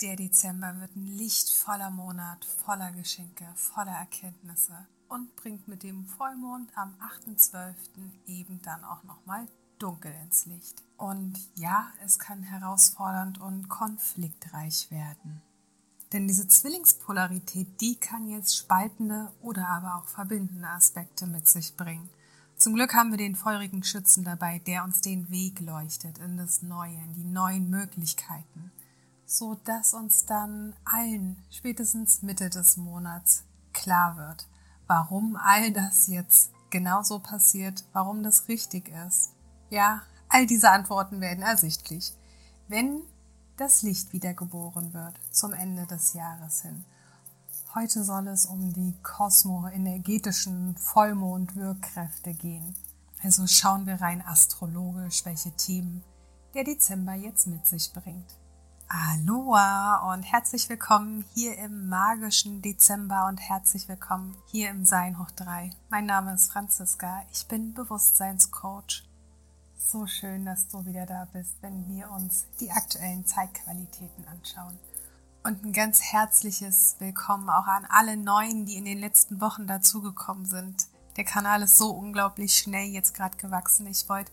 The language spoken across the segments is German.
Der Dezember wird ein lichtvoller Monat, voller Geschenke, voller Erkenntnisse und bringt mit dem Vollmond am 8.12. eben dann auch nochmal dunkel ins Licht. Und ja, es kann herausfordernd und konfliktreich werden. Denn diese Zwillingspolarität, die kann jetzt spaltende oder aber auch verbindende Aspekte mit sich bringen. Zum Glück haben wir den feurigen Schützen dabei, der uns den Weg leuchtet in das Neue, in die neuen Möglichkeiten so dass uns dann allen spätestens Mitte des Monats klar wird, warum all das jetzt genauso passiert, warum das richtig ist. Ja, all diese Antworten werden ersichtlich, wenn das Licht wiedergeboren wird zum Ende des Jahres hin. Heute soll es um die kosmoenergetischen Vollmondwirkkräfte gehen. Also schauen wir rein astrologisch, welche Themen der Dezember jetzt mit sich bringt. Aloha und herzlich willkommen hier im magischen Dezember und herzlich willkommen hier im Sein hoch 3. Mein Name ist Franziska, ich bin Bewusstseinscoach. So schön, dass du wieder da bist, wenn wir uns die aktuellen Zeitqualitäten anschauen. Und ein ganz herzliches Willkommen auch an alle Neuen, die in den letzten Wochen dazugekommen sind. Der Kanal ist so unglaublich schnell jetzt gerade gewachsen. Ich wollte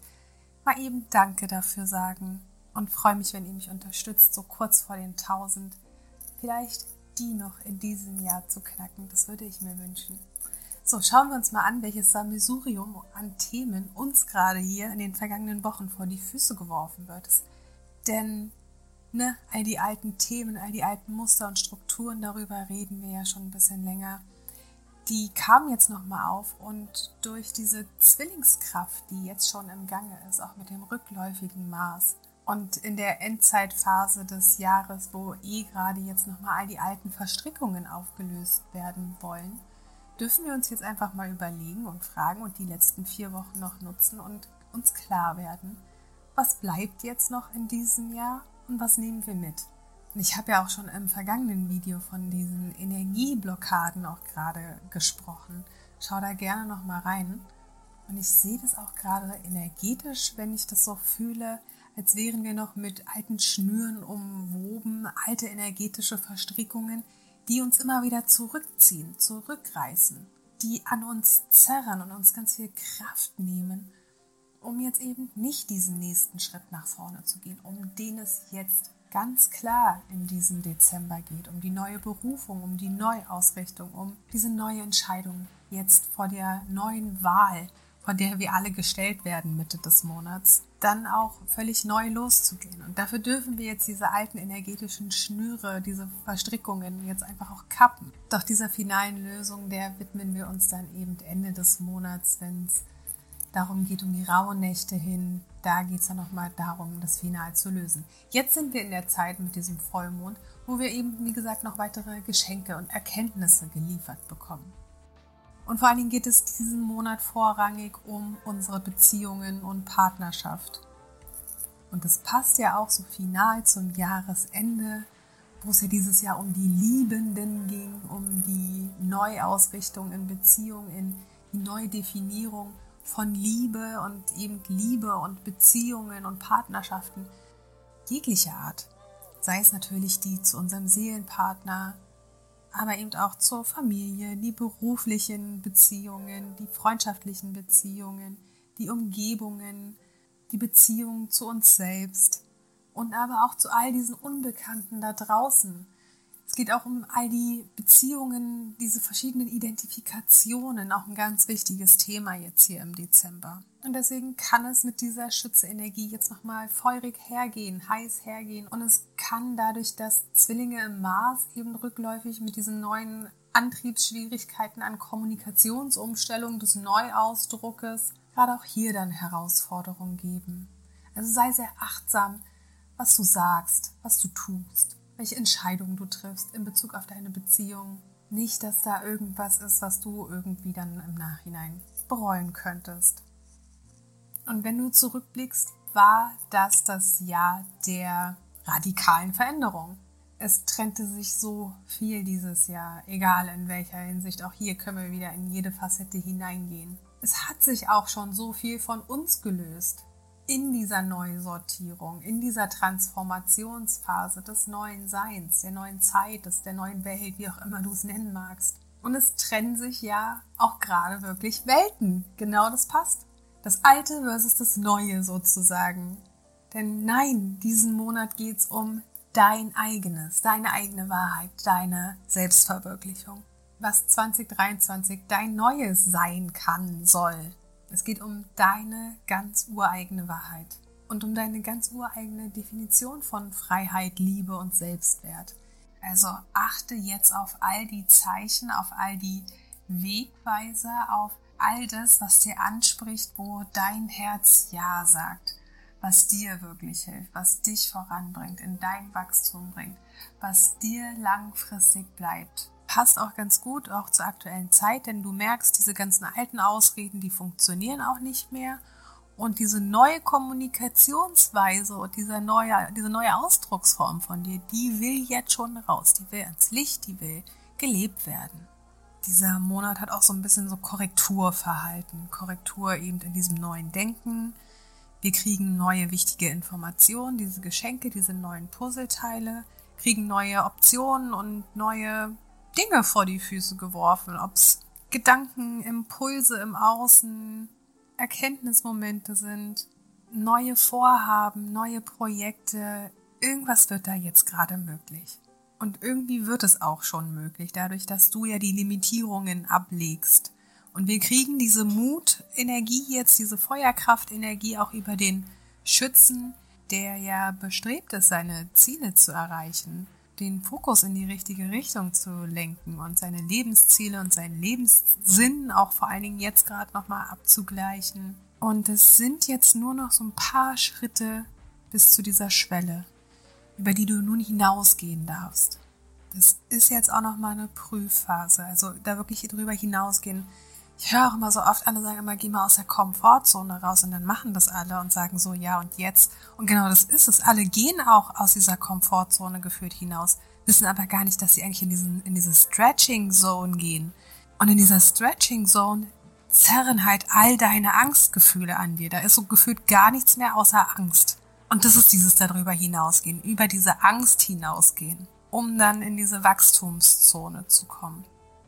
mal eben Danke dafür sagen und freue mich, wenn ihr mich unterstützt, so kurz vor den 1000. Vielleicht die noch in diesem Jahr zu knacken, das würde ich mir wünschen. So, schauen wir uns mal an, welches Sammelsurium an Themen uns gerade hier in den vergangenen Wochen vor die Füße geworfen wird. Denn ne, all die alten Themen, all die alten Muster und Strukturen, darüber reden wir ja schon ein bisschen länger, die kamen jetzt nochmal auf und durch diese Zwillingskraft, die jetzt schon im Gange ist, auch mit dem rückläufigen Mars, und in der Endzeitphase des Jahres, wo eh gerade jetzt nochmal all die alten Verstrickungen aufgelöst werden wollen, dürfen wir uns jetzt einfach mal überlegen und fragen und die letzten vier Wochen noch nutzen und uns klar werden, was bleibt jetzt noch in diesem Jahr und was nehmen wir mit. Und ich habe ja auch schon im vergangenen Video von diesen Energieblockaden auch gerade gesprochen. Schau da gerne nochmal rein. Und ich sehe das auch gerade energetisch, wenn ich das so fühle, als wären wir noch mit alten Schnüren umwoben, alte energetische Verstrickungen, die uns immer wieder zurückziehen, zurückreißen, die an uns zerren und uns ganz viel Kraft nehmen, um jetzt eben nicht diesen nächsten Schritt nach vorne zu gehen, um den es jetzt ganz klar in diesem Dezember geht, um die neue Berufung, um die Neuausrichtung, um diese neue Entscheidung jetzt vor der neuen Wahl, vor der wir alle gestellt werden Mitte des Monats dann auch völlig neu loszugehen. Und dafür dürfen wir jetzt diese alten energetischen Schnüre, diese Verstrickungen jetzt einfach auch kappen. Doch dieser finalen Lösung, der widmen wir uns dann eben Ende des Monats, wenn es darum geht, um die rauen Nächte hin. Da geht es dann nochmal darum, das Final zu lösen. Jetzt sind wir in der Zeit mit diesem Vollmond, wo wir eben, wie gesagt, noch weitere Geschenke und Erkenntnisse geliefert bekommen. Und vor allen Dingen geht es diesen Monat vorrangig um unsere Beziehungen und Partnerschaft. Und das passt ja auch so final zum Jahresende, wo es ja dieses Jahr um die Liebenden ging, um die Neuausrichtung in Beziehungen, in die Neudefinierung von Liebe und eben Liebe und Beziehungen und Partnerschaften jeglicher Art. Sei es natürlich die zu unserem Seelenpartner, aber eben auch zur Familie, die beruflichen Beziehungen, die freundschaftlichen Beziehungen, die Umgebungen, die Beziehungen zu uns selbst und aber auch zu all diesen Unbekannten da draußen, es geht auch um all die Beziehungen, diese verschiedenen Identifikationen, auch ein ganz wichtiges Thema jetzt hier im Dezember. Und deswegen kann es mit dieser Schütze-Energie jetzt nochmal feurig hergehen, heiß hergehen. Und es kann dadurch, dass Zwillinge im Mars eben rückläufig mit diesen neuen Antriebsschwierigkeiten an Kommunikationsumstellung des Neuausdruckes, gerade auch hier dann Herausforderungen geben. Also sei sehr achtsam, was du sagst, was du tust welche Entscheidungen du triffst in Bezug auf deine Beziehung. Nicht, dass da irgendwas ist, was du irgendwie dann im Nachhinein bereuen könntest. Und wenn du zurückblickst, war das das Jahr der radikalen Veränderung. Es trennte sich so viel dieses Jahr, egal in welcher Hinsicht. Auch hier können wir wieder in jede Facette hineingehen. Es hat sich auch schon so viel von uns gelöst. In dieser Neusortierung, in dieser Transformationsphase des neuen Seins, der neuen Zeit, des, der neuen Welt, wie auch immer du es nennen magst. Und es trennen sich ja auch gerade wirklich Welten. Genau das passt. Das Alte versus das Neue sozusagen. Denn nein, diesen Monat geht es um dein eigenes, deine eigene Wahrheit, deine Selbstverwirklichung. Was 2023 dein Neues sein kann, soll. Es geht um deine ganz ureigene Wahrheit und um deine ganz ureigene Definition von Freiheit, Liebe und Selbstwert. Also achte jetzt auf all die Zeichen, auf all die Wegweiser, auf all das, was dir anspricht, wo dein Herz Ja sagt, was dir wirklich hilft, was dich voranbringt, in dein Wachstum bringt, was dir langfristig bleibt passt auch ganz gut auch zur aktuellen Zeit, denn du merkst, diese ganzen alten Ausreden, die funktionieren auch nicht mehr. Und diese neue Kommunikationsweise und diese neue, diese neue Ausdrucksform von dir, die will jetzt schon raus. Die will ans Licht, die will gelebt werden. Dieser Monat hat auch so ein bisschen so Korrekturverhalten. Korrektur eben in diesem neuen Denken. Wir kriegen neue wichtige Informationen, diese Geschenke, diese neuen Puzzleteile, kriegen neue Optionen und neue Dinge vor die Füße geworfen, ob es Gedanken, Impulse im Außen, Erkenntnismomente sind, neue Vorhaben, neue Projekte, irgendwas wird da jetzt gerade möglich. Und irgendwie wird es auch schon möglich, dadurch, dass du ja die Limitierungen ablegst. Und wir kriegen diese Mutenergie jetzt, diese Feuerkraftenergie auch über den Schützen, der ja bestrebt ist, seine Ziele zu erreichen den Fokus in die richtige Richtung zu lenken und seine Lebensziele und seinen Lebenssinn auch vor allen Dingen jetzt gerade nochmal abzugleichen. Und es sind jetzt nur noch so ein paar Schritte bis zu dieser Schwelle, über die du nun hinausgehen darfst. Das ist jetzt auch nochmal eine Prüfphase, also da wirklich drüber hinausgehen, ich höre auch immer so oft, alle sagen immer, geh mal aus der Komfortzone raus und dann machen das alle und sagen so, ja und jetzt. Und genau das ist es. Alle gehen auch aus dieser Komfortzone gefühlt hinaus, wissen aber gar nicht, dass sie eigentlich in, diesen, in diese Stretching Zone gehen. Und in dieser Stretching Zone zerren halt all deine Angstgefühle an dir. Da ist so gefühlt gar nichts mehr außer Angst. Und das ist dieses darüber hinausgehen, über diese Angst hinausgehen, um dann in diese Wachstumszone zu kommen.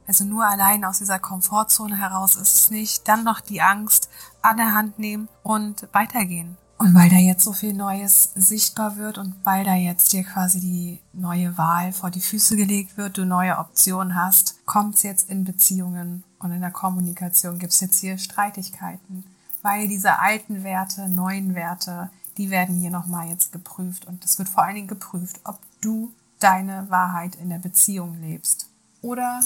Also nur allein aus dieser Komfortzone heraus ist es nicht. Dann noch die Angst an der Hand nehmen und weitergehen. Und weil da jetzt so viel Neues sichtbar wird und weil da jetzt dir quasi die neue Wahl vor die Füße gelegt wird, du neue Optionen hast, kommt es jetzt in Beziehungen und in der Kommunikation gibt es jetzt hier Streitigkeiten. Weil diese alten Werte, neuen Werte, die werden hier nochmal jetzt geprüft und es wird vor allen Dingen geprüft, ob du deine Wahrheit in der Beziehung lebst. Oder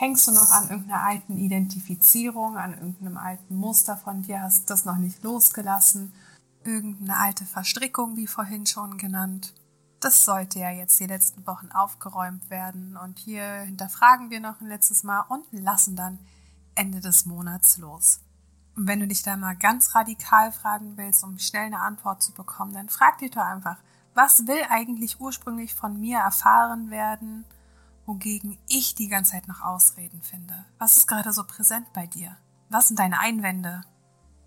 Hängst du noch an irgendeiner alten Identifizierung, an irgendeinem alten Muster von dir, hast das noch nicht losgelassen? Irgendeine alte Verstrickung, wie vorhin schon genannt? Das sollte ja jetzt die letzten Wochen aufgeräumt werden. Und hier hinterfragen wir noch ein letztes Mal und lassen dann Ende des Monats los. Und wenn du dich da mal ganz radikal fragen willst, um schnell eine Antwort zu bekommen, dann frag dich doch einfach, was will eigentlich ursprünglich von mir erfahren werden? Wogegen ich die ganze Zeit noch Ausreden finde. Was ist gerade so präsent bei dir? Was sind deine Einwände?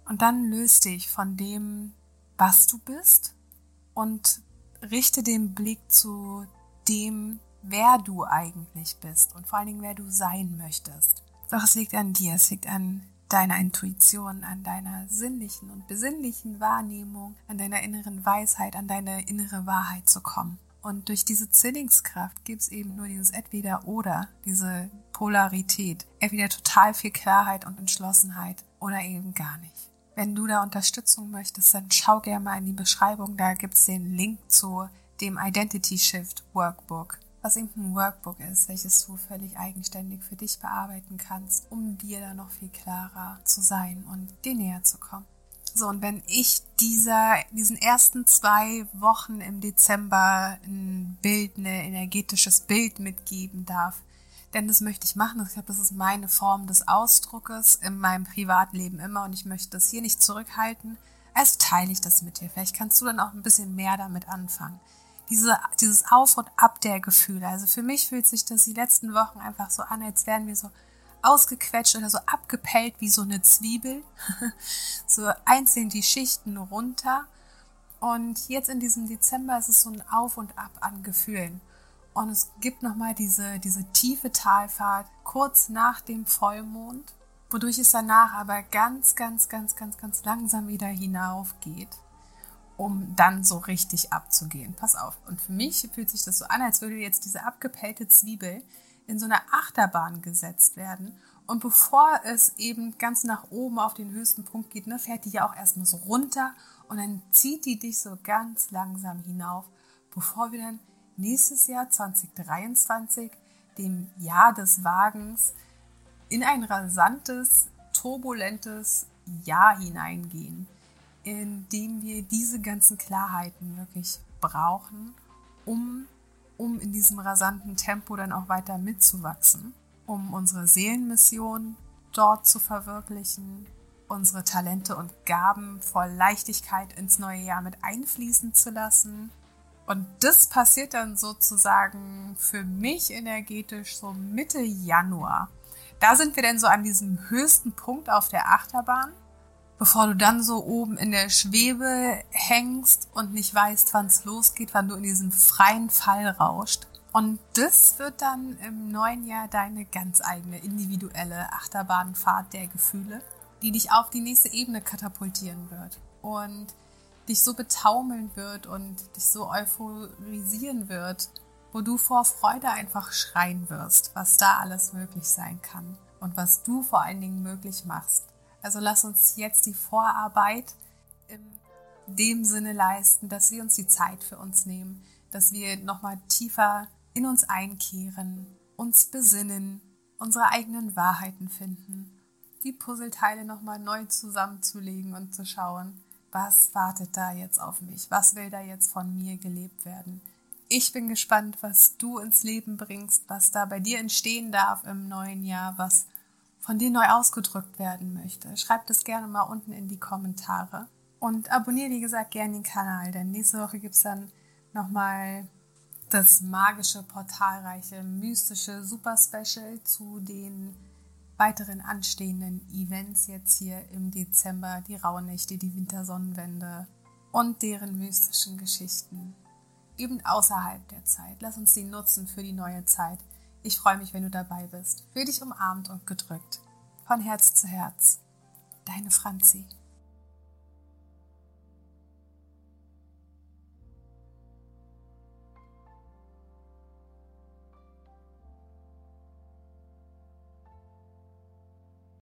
Und dann löst dich von dem, was du bist und richte den Blick zu dem, wer du eigentlich bist und vor allen Dingen, wer du sein möchtest. Doch es liegt an dir, es liegt an deiner Intuition, an deiner sinnlichen und besinnlichen Wahrnehmung, an deiner inneren Weisheit, an deine innere Wahrheit zu kommen. Und durch diese Zwillingskraft gibt es eben nur dieses Entweder-Oder, diese Polarität. Entweder total viel Klarheit und Entschlossenheit oder eben gar nicht. Wenn du da Unterstützung möchtest, dann schau gerne mal in die Beschreibung. Da gibt es den Link zu dem Identity Shift Workbook, was eben ein Workbook ist, welches du völlig eigenständig für dich bearbeiten kannst, um dir da noch viel klarer zu sein und dir näher zu kommen. So, und wenn ich dieser, diesen ersten zwei Wochen im Dezember ein Bild, ein energetisches Bild mitgeben darf, denn das möchte ich machen. Ich glaube, das ist meine Form des Ausdruckes in meinem Privatleben immer und ich möchte das hier nicht zurückhalten. Also teile ich das mit dir. Vielleicht kannst du dann auch ein bisschen mehr damit anfangen. Diese, dieses Auf und Ab der Gefühle. Also für mich fühlt sich das die letzten Wochen einfach so an, als wären wir so ausgequetscht oder so abgepellt wie so eine Zwiebel. so einzeln die Schichten runter. Und jetzt in diesem Dezember ist es so ein Auf und Ab an Gefühlen. Und es gibt nochmal diese, diese tiefe Talfahrt kurz nach dem Vollmond, wodurch es danach aber ganz, ganz, ganz, ganz, ganz langsam wieder hinauf geht, um dann so richtig abzugehen. Pass auf. Und für mich fühlt sich das so an, als würde jetzt diese abgepellte Zwiebel in so eine Achterbahn gesetzt werden. Und bevor es eben ganz nach oben auf den höchsten Punkt geht, ne, fährt die ja auch erstmal so runter und dann zieht die dich so ganz langsam hinauf, bevor wir dann nächstes Jahr 2023, dem Jahr des Wagens, in ein rasantes, turbulentes Jahr hineingehen, in dem wir diese ganzen Klarheiten wirklich brauchen, um, um in diesem rasanten Tempo dann auch weiter mitzuwachsen, um unsere Seelenmission dort zu verwirklichen, unsere Talente und Gaben voll Leichtigkeit ins neue Jahr mit einfließen zu lassen und das passiert dann sozusagen für mich energetisch so Mitte Januar. Da sind wir dann so an diesem höchsten Punkt auf der Achterbahn, bevor du dann so oben in der Schwebe hängst und nicht weißt, wann es losgeht, wann du in diesen freien Fall rauscht. Und das wird dann im neuen Jahr deine ganz eigene individuelle Achterbahnfahrt der Gefühle, die dich auf die nächste Ebene katapultieren wird. Und dich so betaumeln wird und dich so euphorisieren wird, wo du vor Freude einfach schreien wirst, was da alles möglich sein kann und was du vor allen Dingen möglich machst. Also lass uns jetzt die Vorarbeit in dem Sinne leisten, dass wir uns die Zeit für uns nehmen, dass wir nochmal tiefer in uns einkehren, uns besinnen, unsere eigenen Wahrheiten finden, die Puzzleteile nochmal neu zusammenzulegen und zu schauen, was wartet da jetzt auf mich? Was will da jetzt von mir gelebt werden? Ich bin gespannt, was du ins Leben bringst, was da bei dir entstehen darf im neuen Jahr, was von dir neu ausgedrückt werden möchte. Schreib das gerne mal unten in die Kommentare. Und abonniere, wie gesagt, gerne den Kanal, denn nächste Woche gibt es dann nochmal das magische, portalreiche, mystische Super Special zu den weiteren anstehenden Events jetzt hier im Dezember, die Rauhnächte, die Wintersonnenwende und deren mystischen Geschichten. Eben außerhalb der Zeit. Lass uns die nutzen für die neue Zeit. Ich freue mich, wenn du dabei bist. Für dich umarmt und gedrückt. Von Herz zu Herz. Deine Franzi.